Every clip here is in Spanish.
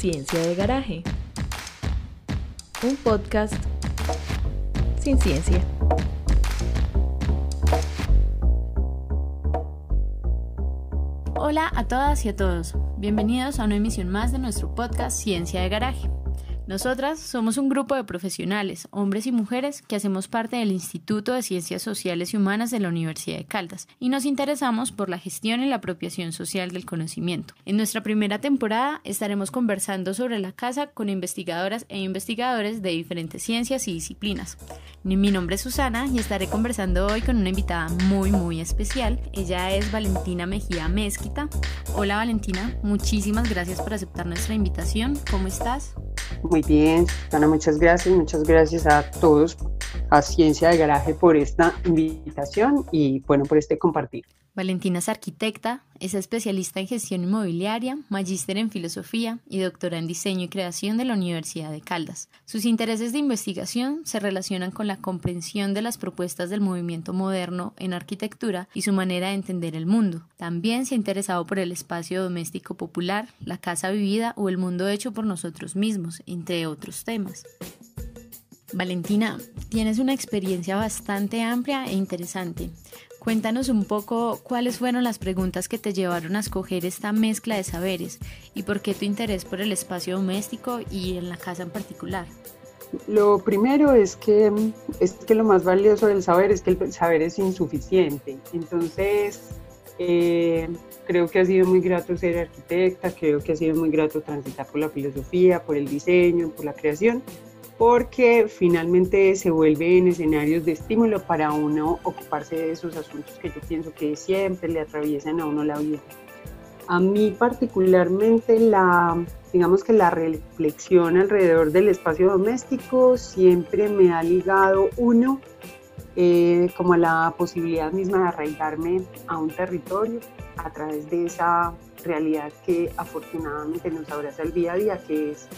Ciencia de Garaje. Un podcast sin ciencia. Hola a todas y a todos. Bienvenidos a una emisión más de nuestro podcast Ciencia de Garaje. Nosotras somos un grupo de profesionales, hombres y mujeres, que hacemos parte del Instituto de Ciencias Sociales y Humanas de la Universidad de Caldas y nos interesamos por la gestión y la apropiación social del conocimiento. En nuestra primera temporada estaremos conversando sobre la casa con investigadoras e investigadores de diferentes ciencias y disciplinas. Mi nombre es Susana y estaré conversando hoy con una invitada muy muy especial. Ella es Valentina Mejía Mezquita. Hola Valentina, muchísimas gracias por aceptar nuestra invitación. ¿Cómo estás? Muy bien, muchas gracias. Muchas gracias a todos, a Ciencia de Garaje, por esta invitación y bueno, por este compartir. Valentina es arquitecta, es especialista en gestión inmobiliaria, magíster en filosofía y doctora en diseño y creación de la Universidad de Caldas. Sus intereses de investigación se relacionan con la comprensión de las propuestas del movimiento moderno en arquitectura y su manera de entender el mundo. También se ha interesado por el espacio doméstico popular, la casa vivida o el mundo hecho por nosotros mismos, entre otros temas. Valentina, tienes una experiencia bastante amplia e interesante. Cuéntanos un poco cuáles fueron las preguntas que te llevaron a escoger esta mezcla de saberes y por qué tu interés por el espacio doméstico y en la casa en particular. Lo primero es que, es que lo más valioso del saber es que el saber es insuficiente. Entonces, eh, creo que ha sido muy grato ser arquitecta, creo que ha sido muy grato transitar por la filosofía, por el diseño, por la creación, porque finalmente se vuelven escenarios de estímulo para uno ocuparse de esos asuntos que yo pienso que siempre le atraviesan a uno la vida. A mí particularmente la, digamos que la reflexión alrededor del espacio doméstico siempre me ha ligado uno eh, como a la posibilidad misma de arraigarme a un territorio a través de esa realidad que afortunadamente nos abraza el día a día, que es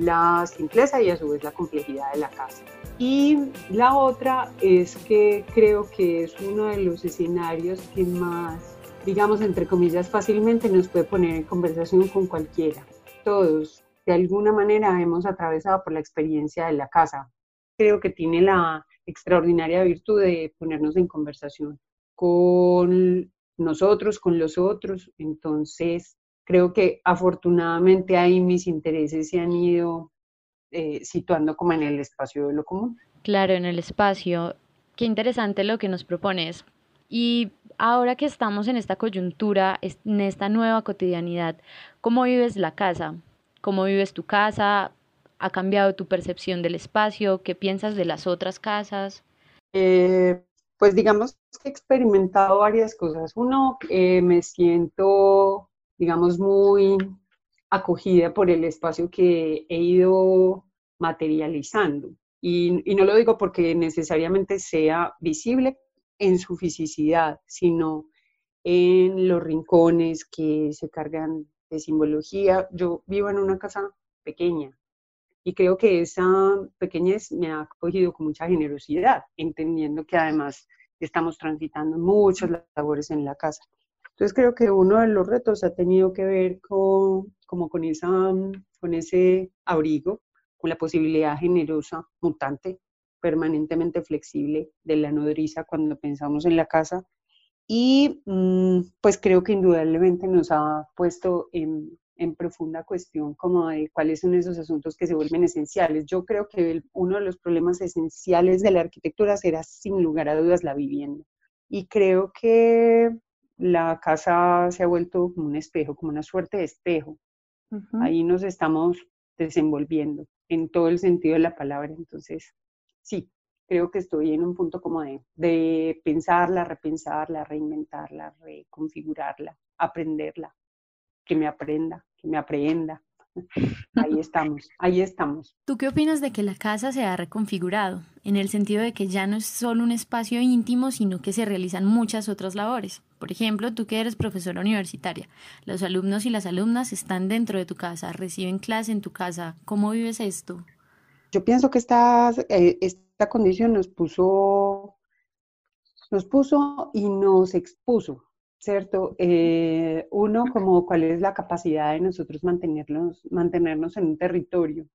la simpleza y a su vez la complejidad de la casa. Y la otra es que creo que es uno de los escenarios que más, digamos, entre comillas, fácilmente nos puede poner en conversación con cualquiera. Todos, de alguna manera, hemos atravesado por la experiencia de la casa. Creo que tiene la extraordinaria virtud de ponernos en conversación con nosotros, con los otros. Entonces, creo que afortunadamente ahí mis intereses se han ido eh, situando como en el espacio de lo común. Claro, en el espacio. Qué interesante lo que nos propones. Y ahora que estamos en esta coyuntura, en esta nueva cotidianidad, ¿cómo vives la casa? ¿Cómo vives tu casa? ¿Ha cambiado tu percepción del espacio? ¿Qué piensas de las otras casas? Eh, pues digamos que he experimentado varias cosas. Uno, eh, me siento digamos, muy acogida por el espacio que he ido materializando. Y, no lo digo porque necesariamente sea visible en su fisicidad, sino en los rincones que se cargan de simbología. Yo vivo en una casa pequeña y creo que esa pequeñez me ha acogido con mucha generosidad, entendiendo que además estamos transitando muchas labores en la casa. Entonces creo que uno de los retos ha tenido que ver con, como con, esa, con ese abrigo, con la posibilidad generosa, mutante, permanentemente flexible de la nodriza cuando pensamos en la casa. Y mm, pues creo que indudablemente nos ha puesto en, en, profunda cuestión como de cuáles son esos asuntos que se vuelven esenciales. Yo creo que uno de los problemas esenciales de la arquitectura será sin lugar a dudas la vivienda. Y creo que la casa se ha vuelto como un espejo, como una suerte de espejo. Ahí nos estamos desenvolviendo en todo el sentido de la palabra. Entonces, sí, creo que estoy en un punto como de, de pensarla, repensarla, reinventarla, reconfigurarla, aprenderla, que me aprenda, que me aprenda. Ahí estamos, ahí estamos. ¿Tú qué opinas de que la casa se ha reconfigurado, en el sentido de que ya no es solo un espacio íntimo, sino que se realizan muchas otras labores? Por ejemplo, tú que eres profesora universitaria, los alumnos y las alumnas están dentro de tu casa, reciben clase en tu casa. ¿Cómo vives esto? Yo pienso que esta, eh, esta condición nos puso, nos puso y nos expuso ¿cierto? Eh, uno, como cuál es la capacidad de nosotros mantenernos, mantenernos en un territorio.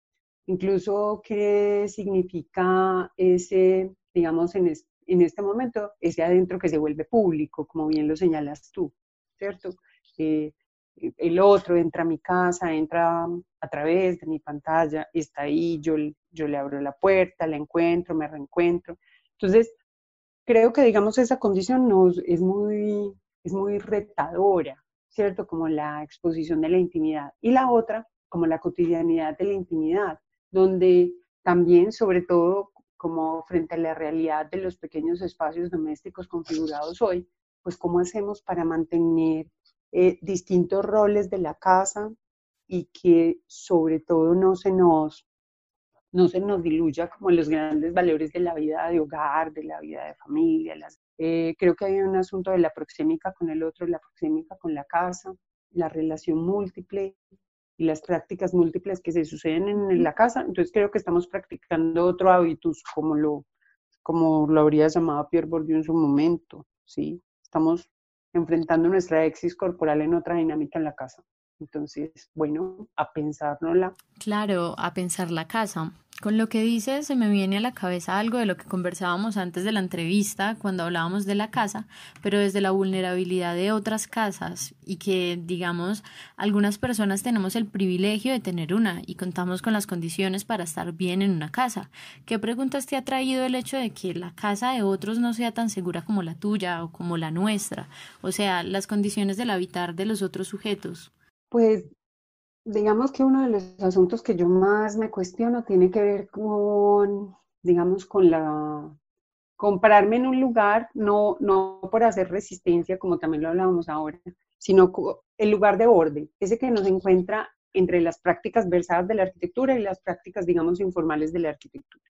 Incluso qué significa ese, digamos, en, en este momento, ese adentro que se vuelve público, como bien lo señalas tú, ¿cierto? Eh, el otro entra a mi casa, entra a través de mi pantalla, está ahí, yo, yo le abro la puerta, la encuentro, me reencuentro. Entonces, creo que, digamos, esa condición nos, es muy es muy retadora, ¿cierto? Como la exposición de la intimidad. Y la otra, como la cotidianidad de la intimidad, donde también, sobre todo, como frente a la realidad de los pequeños espacios domésticos configurados hoy, pues cómo hacemos para mantener eh, distintos roles de la casa y que sobre todo no se nos no se nos diluya como los grandes valores de la vida de hogar, de la vida de familia, eh, creo que hay un asunto de la proxémica con el otro, la proxémica con la casa, la relación múltiple y las prácticas múltiples que se suceden en la casa. Entonces creo que estamos practicando otro hábitus, como lo, como lo habría llamado Pierre Bourdieu en su momento, ¿sí? Estamos enfrentando nuestra exis corporal en otra dinámica en la casa. Entonces, bueno, a pensárnosla. Claro, a pensar la casa. Con lo que dices, se me viene a la cabeza algo de lo que conversábamos antes de la entrevista, cuando hablábamos de la casa, pero desde la vulnerabilidad de otras casas y que, digamos, algunas personas tenemos el privilegio de tener una y contamos con las condiciones para estar bien en una casa. ¿Qué preguntas te ha traído el hecho de que la casa de otros no sea tan segura como la tuya o como la nuestra? O sea, las condiciones del habitar de los otros sujetos. Pues digamos que uno de los asuntos que yo más me cuestiono tiene que ver con, digamos, con la comprarme en un lugar, no, no por hacer resistencia, como también lo hablábamos ahora, sino el lugar de orden, ese que nos encuentra entre las prácticas versadas de la arquitectura y las prácticas, digamos, informales de la arquitectura.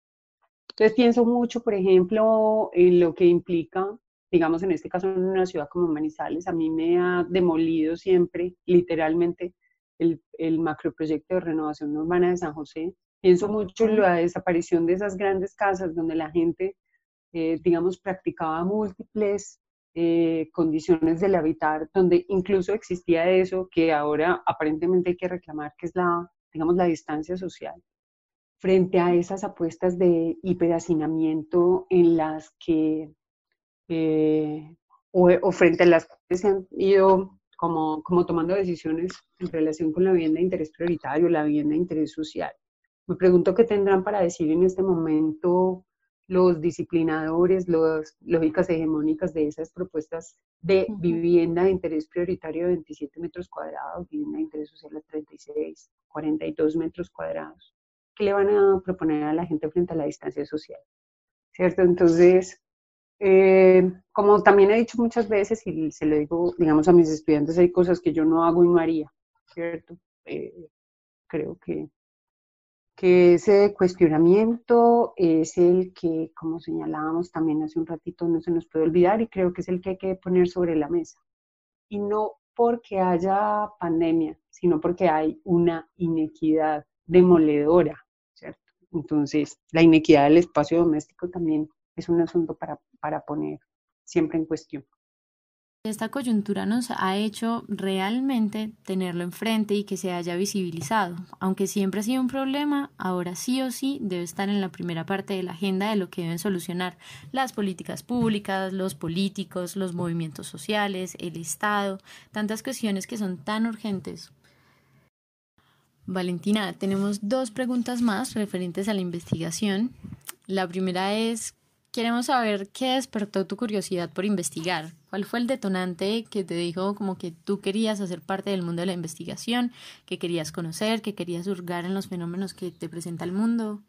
Entonces pienso mucho, por ejemplo, en lo que implica, digamos, en este caso en una ciudad como Manizales, a mí me ha demolido siempre, literalmente, el, el macroproyecto de renovación urbana de San José. Pienso mucho en la desaparición de esas grandes casas donde la gente, eh, digamos, practicaba múltiples eh, condiciones del habitar, donde incluso existía eso que ahora aparentemente hay que reclamar, que es la, digamos, la distancia social, frente a esas apuestas de hiperhacinamiento en las que, eh, o, o, frente a las que se han ido como, como tomando decisiones en relación con la vivienda de interés prioritario, la vivienda de interés social. Me pregunto qué tendrán para decir en este momento los disciplinadores, las lógicas hegemónicas de esas propuestas de vivienda de interés prioritario de 27 metros cuadrados, vivienda de interés social de 36, 42 metros cuadrados. ¿Qué le van a proponer a la gente frente a la distancia social? ¿Cierto? Entonces, eh, como también he dicho muchas veces y se lo digo, digamos, a mis estudiantes, hay cosas que yo no hago y no haría, ¿cierto? Eh, creo que, que ese cuestionamiento es el que, como señalábamos también hace un ratito, no se nos puede olvidar y creo que es el que hay que poner sobre la mesa. Y no porque haya pandemia, sino porque hay una inequidad demoledora, ¿cierto? Entonces, la inequidad del espacio doméstico también es un asunto para, para poner siempre en cuestión. Esta coyuntura nos ha hecho realmente tenerlo enfrente y que se haya visibilizado. Aunque siempre ha sido un problema, ahora sí o sí debe estar en la primera parte de la agenda de lo que deben solucionar las políticas públicas, los políticos, los movimientos sociales, el Estado, tantas cuestiones que son tan urgentes. Valentina, tenemos dos preguntas más referentes a la investigación. La primera es, Queremos saber qué despertó tu curiosidad por investigar. ¿Cuál fue el detonante que te dijo como que tú querías hacer parte del mundo de la investigación, que querías conocer, que querías hurgar en los fenómenos que te presenta el mundo?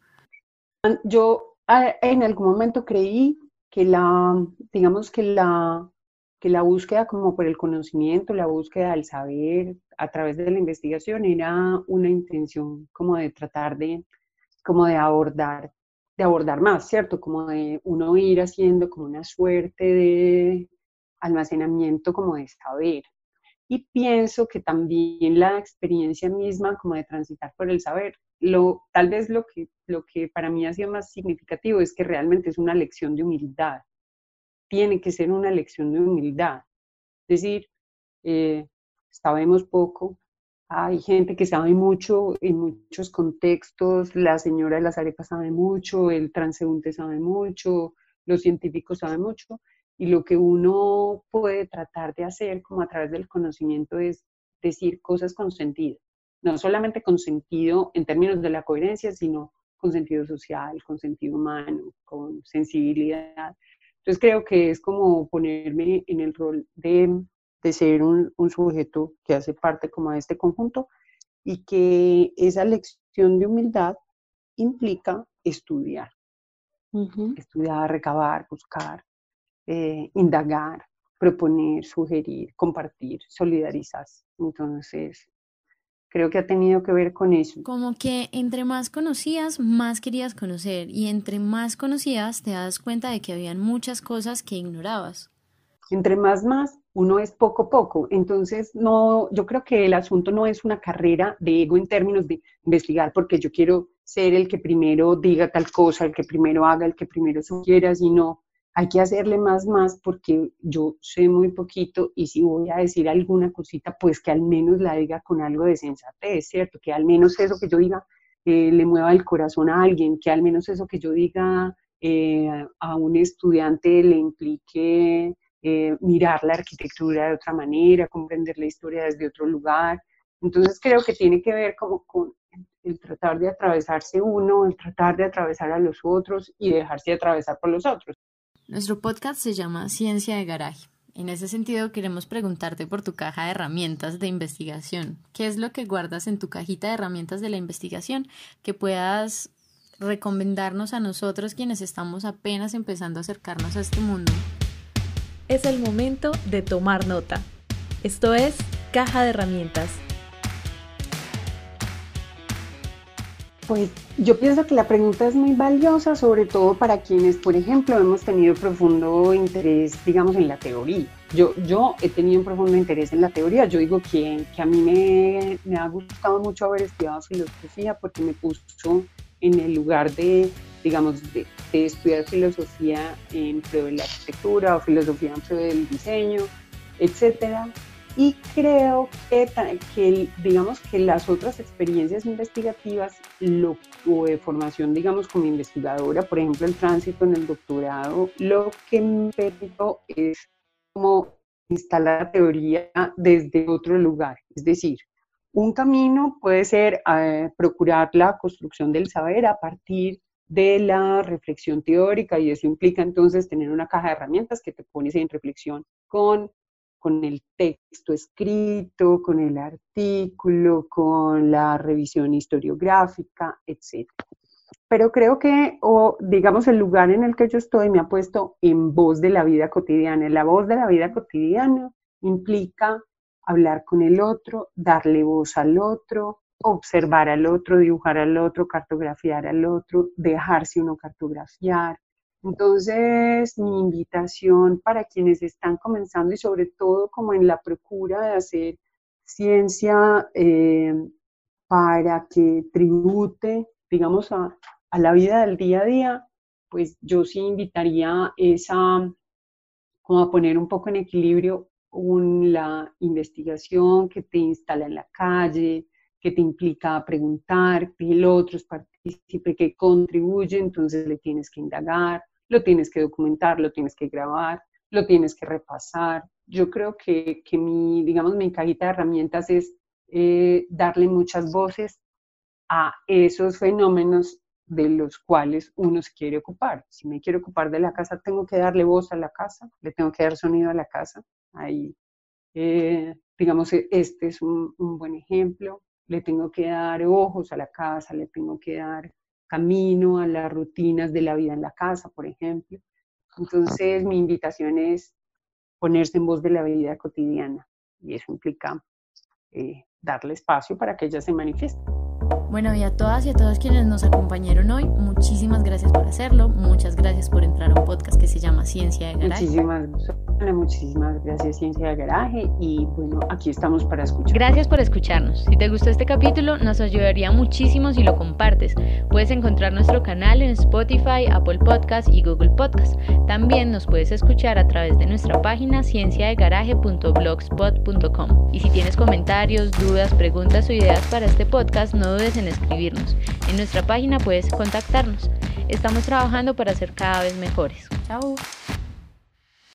Yo en algún momento creí que la, digamos que la, que la búsqueda como por el conocimiento, la búsqueda del saber a través de la investigación era una intención como de tratar de, como de abordar de abordar más, ¿cierto? Como de uno ir haciendo como una suerte de almacenamiento como de saber. Y pienso que también la experiencia misma como de transitar por el saber, lo, tal vez lo que, lo que para mí ha sido más significativo es que realmente es una lección de humildad. Tiene que ser una lección de humildad. Es decir, eh, sabemos poco, hay gente que sabe mucho en muchos contextos, la señora de las arepas sabe mucho, el transeúnte sabe mucho, los científicos saben mucho, y lo que uno puede tratar de hacer como a través del conocimiento es decir cosas con sentido, no solamente con sentido en términos de la coherencia, sino con sentido social, con sentido humano, con sensibilidad. Entonces creo que es como ponerme en el rol de, de ser un, un, sujeto que hace parte como de este conjunto y que esa lección de humildad implica estudiar, estudiar, recabar, buscar, eh, indagar, proponer, sugerir, compartir, solidarizarse. Entonces, creo que ha tenido que ver con eso. Como que entre más conocías, más querías conocer y entre más conocías te das cuenta de que habían muchas cosas que ignorabas. Entre más más, uno es poco poco. Entonces, no, yo creo que el asunto no es una carrera de ego en términos de investigar porque yo quiero ser el que primero diga tal cosa, el que primero haga, el que primero sugiera, sino hay que hacerle más, más, porque yo sé muy poquito y si voy a decir alguna cosita, pues que al menos la diga con algo de sensatez, ¿cierto? Que al menos eso que yo diga eh, le mueva el corazón a alguien, que al menos eso que yo diga eh, a un estudiante le implique eh, mirar la arquitectura de otra manera, comprender la historia desde otro lugar. Entonces creo que tiene que ver como con el tratar de atravesarse uno, el tratar de atravesar a los otros y dejarse atravesar por los otros. Nuestro podcast se llama Ciencia de Garaje. En ese sentido, queremos preguntarte por tu caja de herramientas de investigación. ¿Qué es lo que guardas en tu cajita de herramientas de la investigación que puedas recomendarnos a nosotros quienes estamos apenas empezando a acercarnos a este mundo? Es el momento de tomar nota. Esto es Caja de Herramientas Pues yo pienso que la pregunta es muy valiosa, sobre todo para quienes, por ejemplo, hemos tenido profundo interés, digamos, en la teoría. Yo, yo he tenido un profundo interés en la teoría. Yo digo que, que a mí me, me, ha gustado mucho haber estudiado filosofía porque me puso en el lugar de, digamos, de, de estudiar filosofía en pro de la arquitectura o filosofía en pro del diseño, etcétera y creo que, que, digamos que las otras experiencias investigativas lo, o de formación, digamos, como investigadora, por ejemplo, el tránsito en el doctorado, lo que me permitió es como instalar la teoría desde otro lugar. Es decir, un camino puede ser eh, procurar la construcción del saber a partir de la reflexión teórica y eso implica entonces tener una caja de herramientas que te pones en reflexión con con el texto escrito, con el artículo, con la revisión historiográfica, etc. Pero creo que, o digamos, el lugar en el que yo estoy me ha puesto en voz de la vida cotidiana. La voz de la vida cotidiana implica hablar con el otro, darle voz al otro, observar al otro, dibujar al otro, cartografiar al otro, dejarse uno cartografiar, entonces, mi invitación para quienes están comenzando y sobre todo como en la procura de hacer ciencia eh, para que tribute, digamos, a, la vida del día a día, pues yo sí invitaría esa, como a poner un poco en equilibrio la investigación que te instala en la calle, que te implica preguntar, que el otro es partícipe, que contribuye, entonces le tienes que indagar, lo tienes que documentar, lo tienes que grabar, lo tienes que repasar. Yo creo que, que mi, digamos, mi cajita de herramientas es eh, darle muchas voces a esos fenómenos de los cuales uno se quiere ocupar. Si me quiero ocupar de la casa, tengo que darle voz a la casa, le tengo que dar sonido a la casa. Ahí, eh, digamos, este es un, buen ejemplo. Le tengo que dar ojos a la casa, le tengo que dar camino a las rutinas de la vida en la casa, por ejemplo. Entonces, mi invitación es ponerse en voz de la vida cotidiana y eso implica eh, darle espacio para que ella se manifieste. Bueno, y a todas y a todos quienes nos acompañaron hoy, muchísimas gracias por hacerlo, muchas gracias por entrar a un podcast que se llama Ciencia de Garaje. Muchísimas, muchísimas gracias Ciencia de Garaje y bueno, aquí estamos para escuchar. Gracias por escucharnos. Si te gustó este capítulo, nos ayudaría muchísimo si lo compartes. Puedes encontrar nuestro canal en Spotify, Apple Podcast y Google Podcast. También nos puedes escuchar a través de nuestra página cienciadegaraje.blogspot.com. Y si tienes comentarios, dudas, preguntas o ideas para este podcast, no dudes en escribirnos. En nuestra página puedes contactarnos. Estamos trabajando para ser cada vez mejores. Chao.